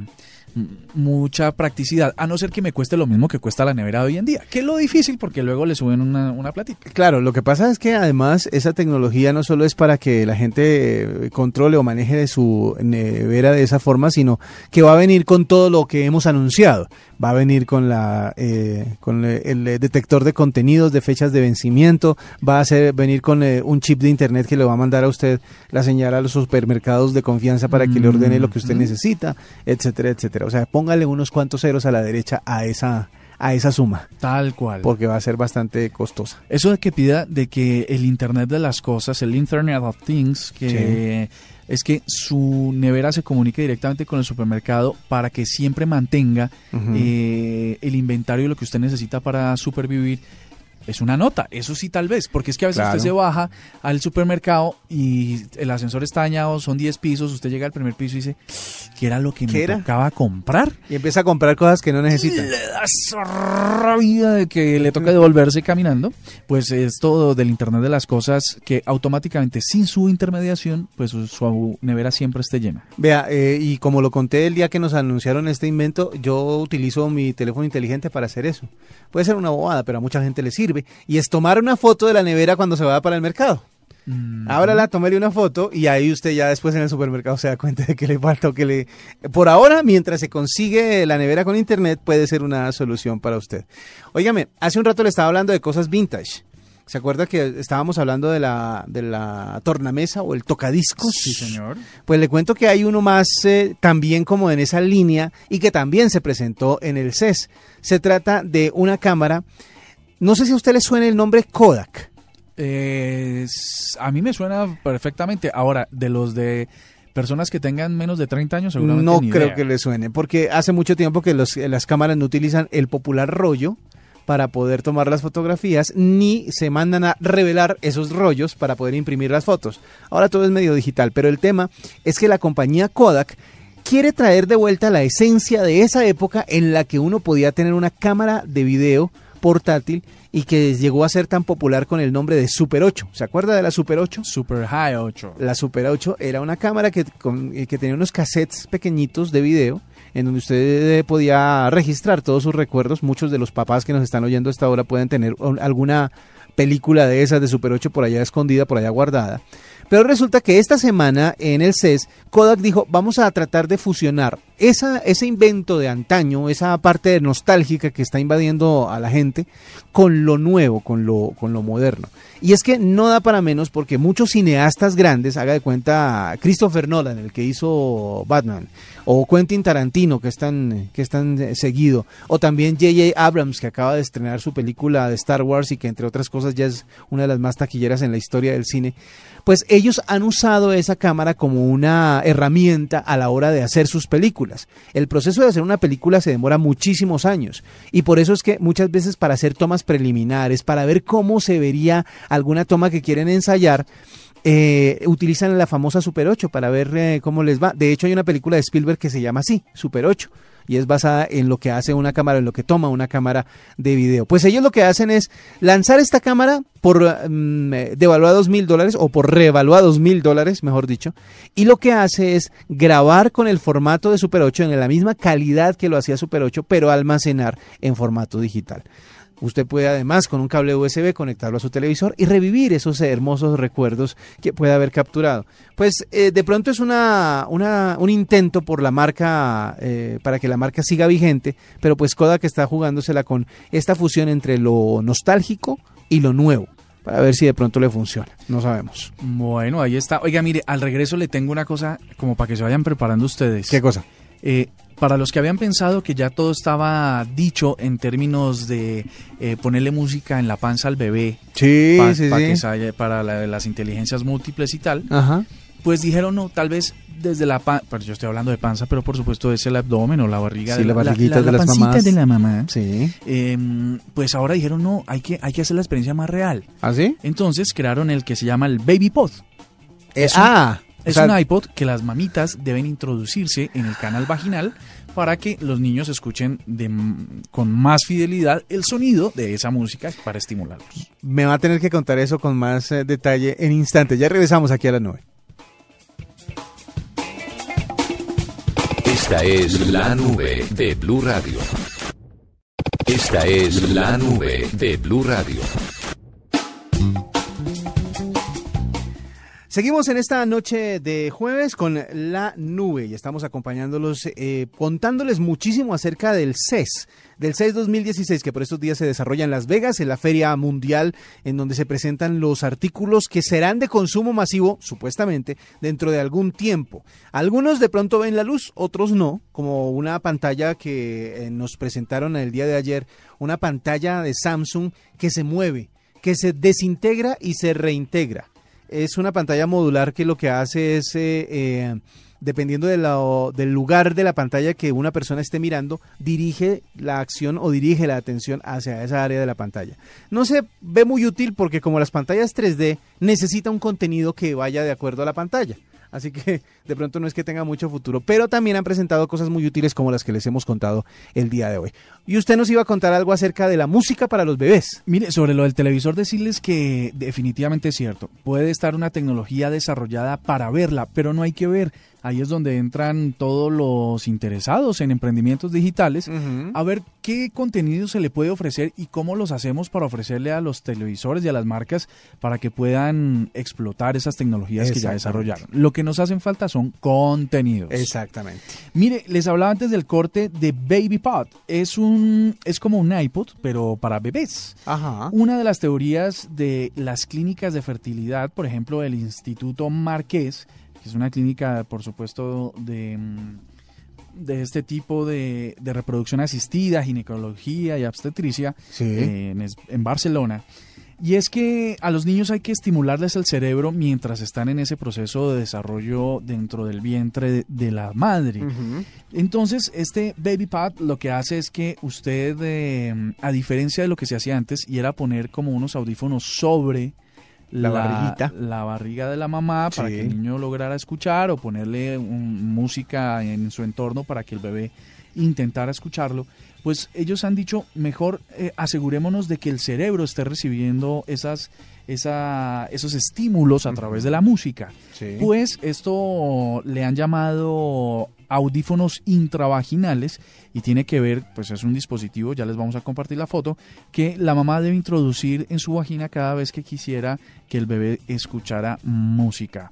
mucha practicidad, a no ser que me cueste lo mismo que cuesta la nevera de hoy en día, que es lo difícil porque luego le suben una, una platita. Claro, lo que pasa es que además esa tecnología no solo es para que la gente eh, controle o maneje su nevera de esa forma, sino que va a venir con todo lo que hemos anunciado. Va a venir con la eh, con el, eh, detector de contenidos, de fechas de vencimiento, va a ser, venir con eh, un chip de internet que le va a mandar a usted la señal a los supermercados de confianza para que le ordene lo que usted Mm. necesita, etcétera, etcétera. O sea, póngale unos cuantos ceros a la derecha a esa a esa suma, Tal cual. porque va a ser bastante costosa. Eso de que pida de que el Internet de las cosas, el Internet of Things, que es que su nevera se comunique directamente con el supermercado para que siempre mantenga eh, el inventario de lo que usted necesita para supervivir. Es una nota, eso sí tal vez, porque es que a veces Claro. usted se baja al supermercado y el ascensor está dañado, son 10 pisos, usted llega al primer piso y dice, ¿qué era lo que me tocaba comprar? Y empieza a comprar cosas que no necesita. le da esa rabia de que le toca devolverse caminando, pues es todo del Internet de las cosas que automáticamente, sin su intermediación, pues su, su nevera siempre esté llena. Vea, eh, y como lo conté el día que nos anunciaron este invento, yo utilizo mi teléfono inteligente para hacer eso. Puede ser una bobada, pero a mucha gente le sirve. Y es tomar una foto de la nevera cuando se va para el mercado. Mm. Ábrala, tómele una foto y ahí usted ya después en el supermercado se da cuenta de que le falta o que le... Por ahora, mientras se consigue la nevera con internet, puede ser una solución para usted. Óigame, hace un rato le estaba hablando de cosas vintage. ¿Se acuerda que estábamos hablando de la, de la tornamesa o el tocadiscos? Sí, señor. Pues le cuento que hay uno más eh, también como en esa línea y que también se presentó en el CES. Se trata de una cámara, no sé si a usted le suena el nombre Kodak. Eh, a mí me suena perfectamente. Ahora, de los de personas que tengan menos de 30 años, seguramente No ni creo idea. que le suene, porque hace mucho tiempo que los- las cámaras no utilizan el popular rollo para poder tomar las fotografías, ni se mandan a revelar esos rollos para poder imprimir las fotos. Ahora todo es medio digital, pero el tema es que la compañía Kodak quiere traer de vuelta la esencia de esa época en la que uno podía tener una cámara de video portátil y que llegó a ser tan popular con el nombre de Super 8. ¿Se acuerda de la Super 8? Super High 8. La Super 8 era una cámara que, con- eh, que tenía unos cassettes pequeñitos de video en donde usted eh, podía registrar todos sus recuerdos. Muchos de los papás que nos están oyendo hasta ahora pueden tener un- alguna película de esas de Super 8 por allá escondida, por allá guardada. Pero resulta que esta semana en el CES, Kodak dijo, vamos a tratar de fusionar esa, ese invento de antaño, esa parte nostálgica que está invadiendo a la gente, con lo nuevo, con lo, con lo moderno. Y es que no da para menos porque muchos cineastas grandes, haga de cuenta Christopher Nolan, el que hizo Batman, o Quentin Tarantino, que están que están eh, seguido, o también J.J. Abrams, que acaba de estrenar su película de Star Wars y que entre otras cosas ya es una de las más taquilleras en la historia del cine, pues ellos han usado esa cámara como una herramienta a la hora de hacer sus películas. El proceso de hacer una película se demora muchísimos años y por eso es que muchas veces para hacer tomas preliminares, para ver cómo se vería alguna toma que quieren ensayar, eh, utilizan la famosa Super 8 para ver eh, cómo les va. De hecho, hay una película de Spielberg que se llama así, Super 8, y es basada en lo que hace una cámara, en lo que toma una cámara de video. Pues ellos lo que hacen es lanzar esta cámara por mm, eh, devaluados mil dólares o por revaluados mil dólares, mejor dicho, y lo que hace es grabar con el formato de Super 8 en la misma calidad que lo hacía Super 8, pero almacenar en formato digital. Usted puede además con un cable USB conectarlo a su televisor y revivir esos hermosos recuerdos que puede haber capturado. Pues eh, de pronto es una, una, un intento por la marca, eh, para que la marca siga vigente, pero pues Kodak está jugándosela con esta fusión entre lo nostálgico y lo nuevo para ver si de pronto le funciona. No sabemos. Bueno, ahí está. Oiga, mire, al regreso le tengo una cosa como para que se vayan preparando ustedes. ¿Qué cosa? Eh, para los que habían pensado que ya todo estaba dicho en términos de eh, ponerle música en la panza al bebé Sí, sí, pa- pa sí. que sa- para la- las inteligencias múltiples y tal, Ajá. pues dijeron no, tal vez desde la panza, pero yo estoy hablando de panza, pero por supuesto es el abdomen o la barriga Sí, de la barriguita la, de las pancita mamás. de la mamá. Sí. Em, pues ahora dijeron no, hay que, hay que hacer la experiencia más real. ¿Ah, sí? Entonces crearon el que se llama el Baby Pod. Eh, Es ah, Es sea, un iPod que las mamitas deben introducirse en el canal vaginal para que los niños escuchen de, con más fidelidad el sonido de esa música para estimularlos. me va a tener que contar eso con más eh, detalle en instantes. Ya regresamos aquí a la nube. Esta es la nube de Blue Radio. Esta es la nube de Blue Radio. Seguimos en esta noche de jueves con la nube y estamos acompañándolos, eh, contándoles muchísimo acerca del CES, del CES 2016 que por estos días se desarrolla en Las Vegas, en la Feria Mundial, en donde se presentan los artículos que serán de consumo masivo, supuestamente, dentro de algún tiempo. Algunos de pronto ven la luz, otros no, como una pantalla que eh, nos presentaron el día de ayer, una pantalla de Samsung que se mueve, que se desintegra y se reintegra es una pantalla modular que lo que hace es, eh, eh, dependiendo de del lugar de la pantalla que una persona esté mirando, dirige la acción o dirige la atención hacia esa área de la pantalla. No se ve muy útil porque como las pantallas 3D necesita un contenido que vaya de acuerdo a la pantalla. Así que de pronto no es que tenga mucho futuro, pero también han presentado cosas muy útiles como las que les hemos contado el día de hoy. Y usted nos iba a contar algo acerca de la música para los bebés. Mire, sobre lo del televisor, decirles que definitivamente es cierto. Puede estar una tecnología desarrollada para verla, pero no hay que ver. Ahí es donde entran todos los interesados en emprendimientos digitales a ver qué contenido se le puede ofrecer y cómo los hacemos para ofrecerle a los televisores y a las marcas para que puedan explotar esas tecnologías que ya desarrollaron. Lo que nos hacen falta son contenidos. Exactamente. Mire, les hablaba antes del corte de Baby Pod. Es un es como un iPod, pero para bebés. Ajá. Una de las teorías de las clínicas de fertilidad, por ejemplo, el Instituto Marqués, es una clínica, por supuesto, de, mm, de este tipo de, de reproducción asistida, ginecología y obstetricia, Sí. eh, en, Barcelona. Y es que a los niños hay que estimularles el cerebro mientras están en ese proceso de desarrollo dentro del vientre de, de la madre. Entonces, este Baby Pad lo que hace es que usted, eh, a diferencia de lo que se hacía antes, y era poner como unos audífonos sobre La barriguita. la barriga de la mamá para Sí. que el niño lograra escuchar o ponerle un- música en su entorno para que el bebé intentara escucharlo, pues ellos han dicho, mejor eh, asegurémonos de que el cerebro esté recibiendo esas, esa, esos estímulos a través de la música. Sí. Pues esto le han llamado audífonos intravaginales y tiene que ver, pues es un dispositivo, ya les vamos a compartir la foto, que la mamá debe introducir en su vagina cada vez que quisiera que el bebé escuchara música.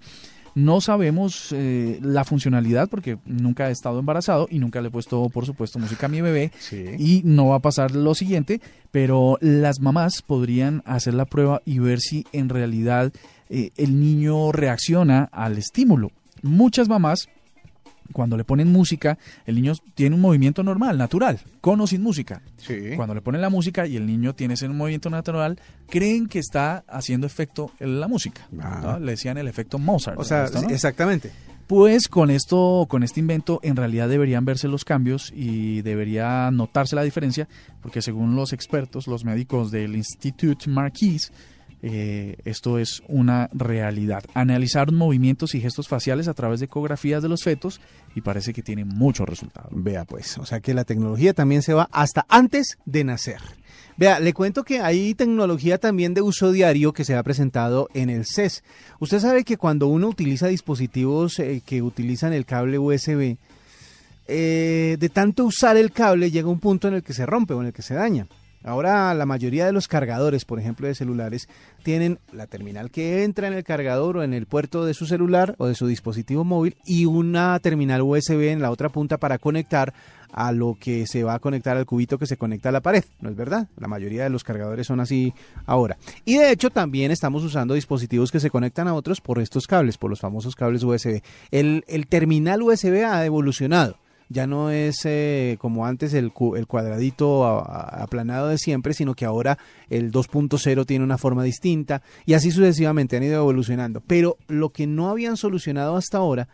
No sabemos eh, la funcionalidad porque nunca he estado embarazado y nunca le he puesto, por supuesto, música a mi bebé Sí. y no va a pasar lo siguiente, pero las mamás podrían hacer la prueba y ver si en realidad eh, el niño reacciona al estímulo. Muchas mamás cuando le ponen música, el niño tiene un movimiento normal, natural, con o sin música. Sí. Cuando le ponen la música y el niño tiene ese movimiento natural, creen que está haciendo efecto en la música. Ah. ¿no? Le decían el efecto Mozart. O sea, ¿no? exactamente. Pues con esto, con este invento, en realidad deberían verse los cambios y debería notarse la diferencia, porque según los expertos, los médicos del Institut Marquis, eh, esto es una realidad. Analizaron movimientos y gestos faciales a través de ecografías de los fetos y parece que tiene muchos resultados. Vea pues, o sea que la tecnología también se va hasta antes de nacer. Vea, le cuento que hay tecnología también de uso diario que se ha presentado en el CES. Usted sabe que cuando uno utiliza dispositivos eh, que utilizan el cable USB, eh, de tanto usar el cable llega un punto en el que se rompe o en el que se daña. Ahora la mayoría de los cargadores, por ejemplo, de celulares, tienen la terminal que entra en el cargador o en el puerto de su celular o de su dispositivo móvil y una terminal USB en la otra punta para conectar a lo que se va a conectar al cubito que se conecta a la pared, ¿no es verdad? La mayoría de los cargadores son así ahora. Y de hecho también estamos usando dispositivos que se conectan a otros por estos cables, por los famosos cables USB. El, el terminal USB ha evolucionado ya no es eh, como antes el, el cuadradito aplanado de siempre, sino que ahora el 2.0 tiene una forma distinta y así sucesivamente han ido evolucionando. Pero lo que no habían solucionado hasta ahora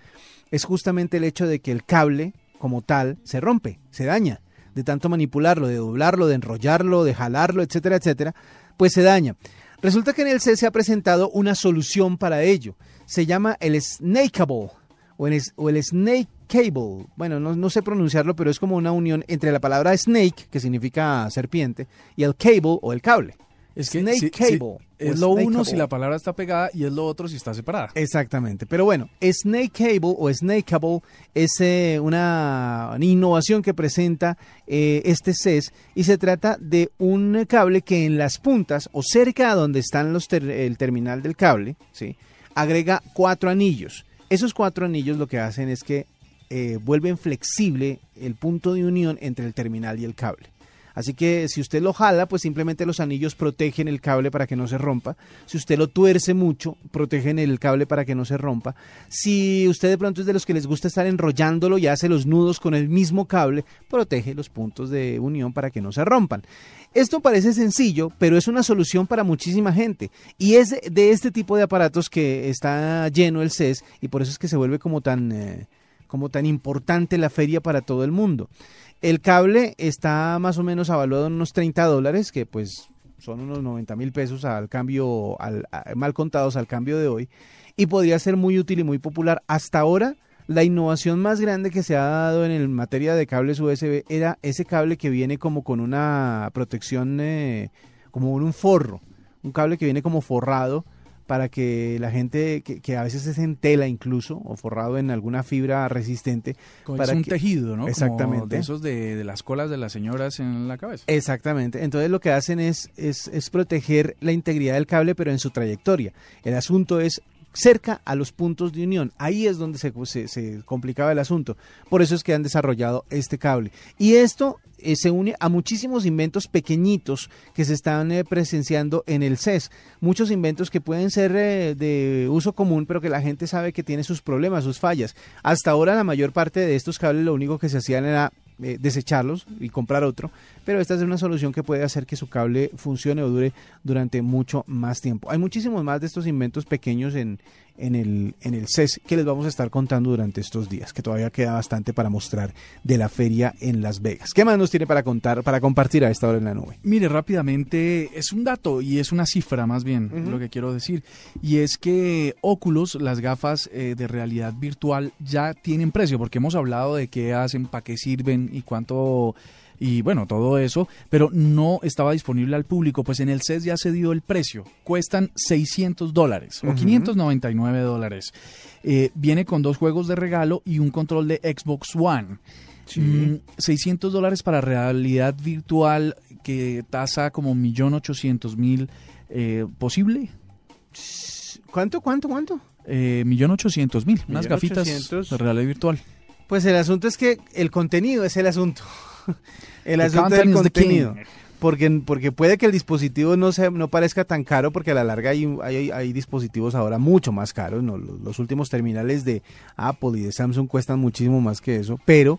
es justamente el hecho de que el cable como tal se rompe, se daña, de tanto manipularlo, de doblarlo, de enrollarlo, de jalarlo, etcétera, etcétera, pues se daña. Resulta que en el CES se ha presentado una solución para ello. Se llama el Snakeable o el Snake Cable. Bueno, no, no sé pronunciarlo, pero es como una unión entre la palabra snake, que significa serpiente, y el cable o el cable. Es que Snake sí- cable. es lo uno cable. si la palabra está pegada y es lo otro si está separada. Exactamente. Pero bueno, Snake Cable o Snake Cable es eh, una, innovación que presenta eh, este CES y se trata de un cable que en las puntas o cerca a donde están los ter- el terminal del cable, ¿sí? agrega cuatro anillos. Esos cuatro anillos lo que hacen es que eh, vuelven flexible el punto de unión entre el terminal y el cable. Así que si usted lo jala, pues simplemente los anillos protegen el cable para que no se rompa. Si usted lo tuerce mucho, protegen el cable para que no se rompa. Si usted de pronto es de los que les gusta estar enrollándolo y hace los nudos con el mismo cable, protege los puntos de unión para que no se rompan. Esto parece sencillo, pero es una solución para muchísima gente. Y es de- este tipo de aparatos que está lleno el CES y por eso es que se vuelve como tan... eh, como tan importante la feria para todo el mundo. El cable está más o menos evaluado en unos 30 dólares, que pues son unos 90 mil pesos al cambio, al, mal contados al cambio de hoy, y podría ser muy útil y muy popular. Hasta ahora, la innovación más grande que se ha dado en el materia de cables USB era ese cable que viene como con una protección, eh, como un forro, un cable que viene como forrado para que la gente, que, que a veces es en tela incluso, o forrado en alguna fibra resistente, Como para es un que- tejido, ¿no? Como Exactamente. de esos de, de las colas de las señoras en la cabeza. Exactamente. Entonces lo que hacen es, es, es proteger la integridad del cable, pero en su trayectoria. El asunto es cerca a los puntos de unión. Ahí es donde se, se- se complicaba el asunto. Por eso es que han desarrollado este cable. Y esto eh, se une a muchísimos inventos pequeñitos que se están eh, presenciando en el CES. Muchos inventos que pueden ser eh, de uso común, pero que la gente sabe que tiene sus problemas, sus fallas. Hasta ahora la mayor parte de estos cables lo único que se hacían era eh, desecharlos y comprar otro, pero esta es una solución que puede hacer que su cable funcione o dure durante mucho más tiempo. Hay muchísimos más de estos inventos pequeños en, en, el, en el CES que les vamos a estar contando durante estos días, que todavía queda bastante para mostrar de la feria en Las Vegas. ¿Qué más nos tiene para contar, para compartir a esta hora en la nube? Mire, rápidamente, es un dato y es una cifra más bien, lo que quiero decir. Y es que Oculus, las gafas eh, de realidad virtual, ya tienen precio, porque hemos hablado de qué hacen, para qué sirven y cuánto... Y bueno, todo eso, pero no estaba disponible al público, pues en el CES ya se dio el precio. Cuestan 600 dólares o Ujú. 599 dólares. Eh, viene con dos juegos de regalo y un control de Xbox One. Mm, 600 dólares para realidad virtual que tasa como 1.800.000 eh, posible. ¿Cuánto, cuánto, cuánto? Eh, 1.800.000, unas gafitas de realidad virtual. Pues el asunto es que el contenido es el asunto. el asunto del contenido. porque, porque puede que el dispositivo no se, no parezca tan caro, porque a la larga hay, hay, hay dispositivos ahora mucho más caros. ¿no? Los, los últimos terminales de Apple y de Samsung cuestan muchísimo más que eso, pero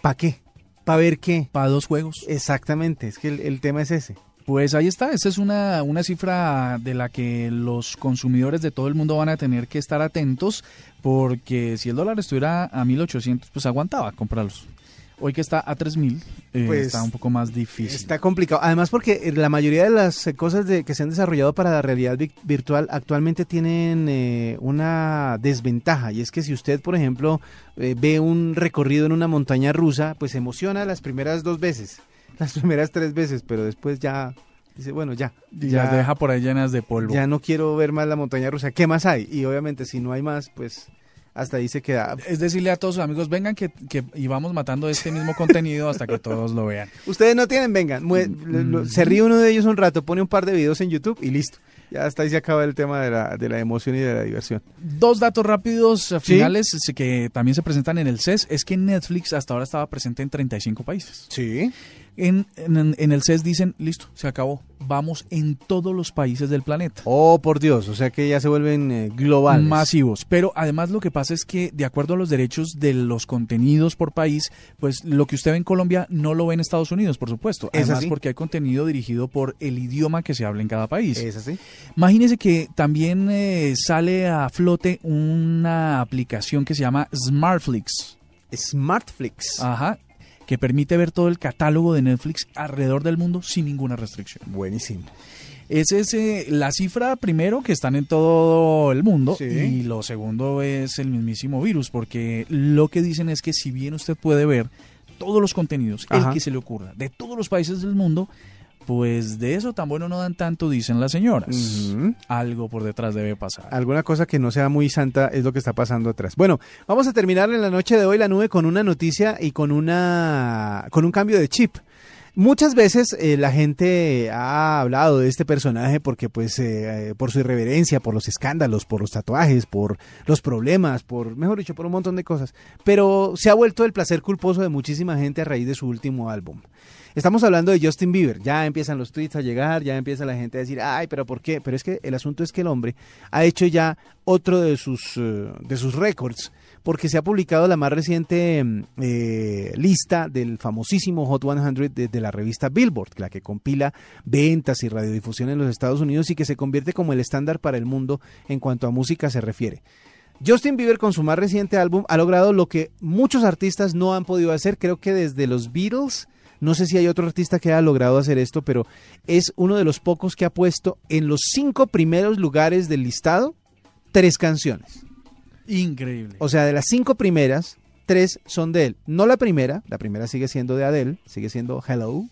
¿para qué? ¿Para ver qué? Para dos juegos. Exactamente, es que el, el tema es ese. Pues ahí está, esa es una, una cifra de la que los consumidores de todo el mundo van a tener que estar atentos, porque si el dólar estuviera a 1800, pues aguantaba comprarlos. Hoy que está a 3000, eh, Pues, está un poco más difícil. Está complicado. Además, porque eh, la mayoría de las eh, cosas de, que se han desarrollado para la realidad vi- virtual actualmente tienen eh, una desventaja. Y es que si usted, por ejemplo, eh, ve un recorrido en una montaña rusa, pues se emociona las primeras dos veces, las primeras tres veces, pero después ya dice, bueno, ya. Y las deja por ahí llenas de polvo. ya no quiero ver más la montaña rusa. ¿Qué más hay? Y obviamente, si no hay más, pues hasta ahí se queda. Es decirle a todos sus amigos, vengan que, que y vamos matando este mismo contenido hasta que todos lo vean. Ustedes no tienen, vengan. lo- lo- se ríe uno de ellos un rato, pone un par de videos en YouTube y listo. Ya hasta ahí se acaba el tema de la, de la emoción y de la diversión. Dos datos rápidos eh, Sí. finales eh, que también se presentan en el CES es que Netflix hasta ahora estaba presente en 35 países. Sí. En, en, en el CES dicen, listo, se acabó, vamos en todos los países del planeta. Oh, por Dios, o sea que ya se vuelven eh, globales. masivos. Pero además lo que pasa es que de acuerdo a los derechos de los contenidos por país, pues lo que usted ve en Colombia no lo ve en Estados Unidos, por supuesto. ¿Es Además así? porque hay contenido dirigido por el idioma que se habla en cada país. ¿Es así? Imagínese que también eh, sale a flote una aplicación que se llama Smartflix. Smartflix. Ajá. Que permite ver todo el catálogo de Netflix alrededor del mundo sin ninguna restricción. Buenísimo. Esa es eh, la cifra primero que están en todo el mundo Sí. y lo segundo es el mismísimo virus porque lo que dicen es que si bien usted puede ver todos los contenidos, Ajá. el que se le ocurra, de todos los países del mundo, pues de eso tan bueno no dan tanto, dicen las señoras. Algo por detrás debe pasar. Alguna cosa que no sea muy santa es lo que está pasando atrás. Bueno, vamos a terminar en la noche de hoy la nube con una noticia y con una con un cambio de chip. Muchas veces eh, la gente ha hablado de este personaje porque pues eh, eh, por su irreverencia, por los escándalos, por los tatuajes, por los problemas, por mejor dicho, por un montón de cosas. Pero se ha vuelto el placer culposo de muchísima gente a raíz de su último álbum. Estamos hablando de Justin Bieber. Ya empiezan los tweets a llegar, ya empieza la gente a decir, ay, pero ¿por qué? Pero es que el asunto es que el hombre ha hecho ya otro de sus, eh, de sus récords, porque se ha publicado la más reciente mm, eh, lista del famosísimo Hot 100 de, de la revista Billboard, la que compila ventas y radiodifusión en los Estados Unidos y que se convierte como el estándar para el mundo en cuanto a música se refiere. Justin Bieber con su más reciente álbum ha logrado lo que muchos artistas no han podido hacer, creo que desde los Beatles, no sé si hay otro artista que haya logrado hacer esto, pero es uno de los pocos que ha puesto en los cinco primeros lugares del listado tres canciones. Increíble. O sea, de las cinco primeras, tres son de él. No la primera, la primera sigue siendo de Adele, sigue siendo Hello,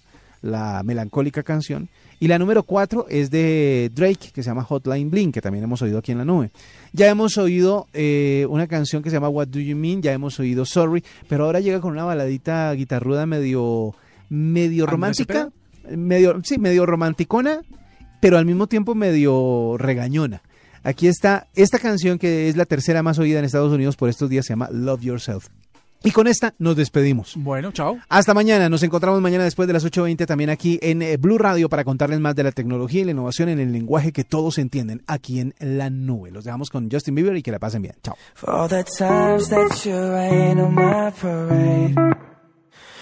la melancólica canción. Y la número cuatro es de Drake, que se llama Hotline Bling, que también hemos oído aquí en la nube. Ya hemos oído eh, una canción que se llama What Do You Mean, ya hemos oído Sorry, pero ahora llega con una baladita guitarruda medio, medio ¿Andrés romántica, medio, sí, medio romanticona, pero al mismo tiempo medio regañona. Aquí está esta canción que es la tercera más oída en Estados Unidos por estos días, se llama Love Yourself. Y con esta nos despedimos. Bueno, chao. Hasta mañana, nos encontramos mañana después de las 8.20 también aquí en eh, Blue Radio para contarles más de la tecnología y la innovación en el lenguaje que todos entienden aquí en la nube. Los dejamos con Justin Bieber y que la pasen bien. Chao.